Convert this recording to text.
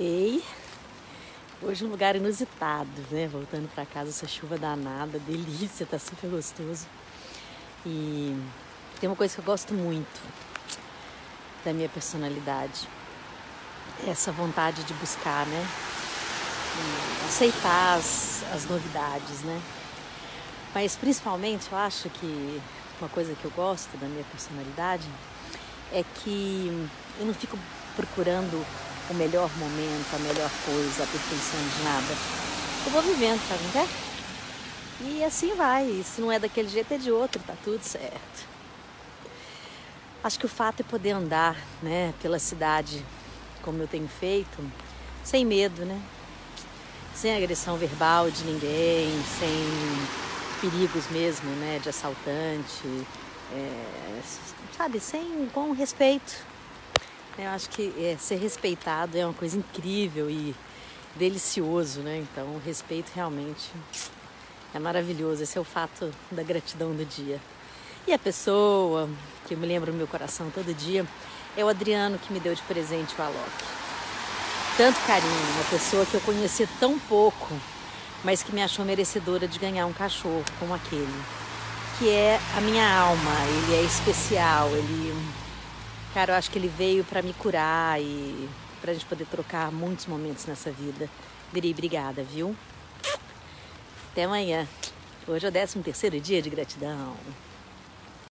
Ei, hoje um lugar inusitado, né? Voltando para casa, essa chuva danada, delícia, tá super gostoso. E tem uma coisa que eu gosto muito da minha personalidade, essa vontade de buscar, né? E aceitar as, as novidades, né? Mas principalmente eu acho que uma coisa que eu gosto da minha personalidade é que eu não fico procurando o melhor momento, a melhor coisa, a perfeição de nada. Eu vou vivendo, sabe, não é? E assim vai. E se não é daquele jeito, é de outro, tá tudo certo. Acho que o fato é poder andar, né, pela cidade como eu tenho feito, sem medo, né? Sem agressão verbal de ninguém, sem perigos mesmo, né, de assaltante, é, sabe, sem com respeito eu acho que é, ser respeitado é uma coisa incrível e delicioso, né? Então, o respeito realmente é maravilhoso. Esse é o fato da gratidão do dia. E a pessoa que me lembro no meu coração todo dia é o Adriano que me deu de presente o Alok. Tanto carinho, uma pessoa que eu conheci tão pouco, mas que me achou merecedora de ganhar um cachorro como aquele. Que é a minha alma, ele é especial, ele Cara, eu acho que ele veio para me curar e pra gente poder trocar muitos momentos nessa vida. Biri, obrigada, viu? Até amanhã. Hoje é o 13 terceiro dia de gratidão.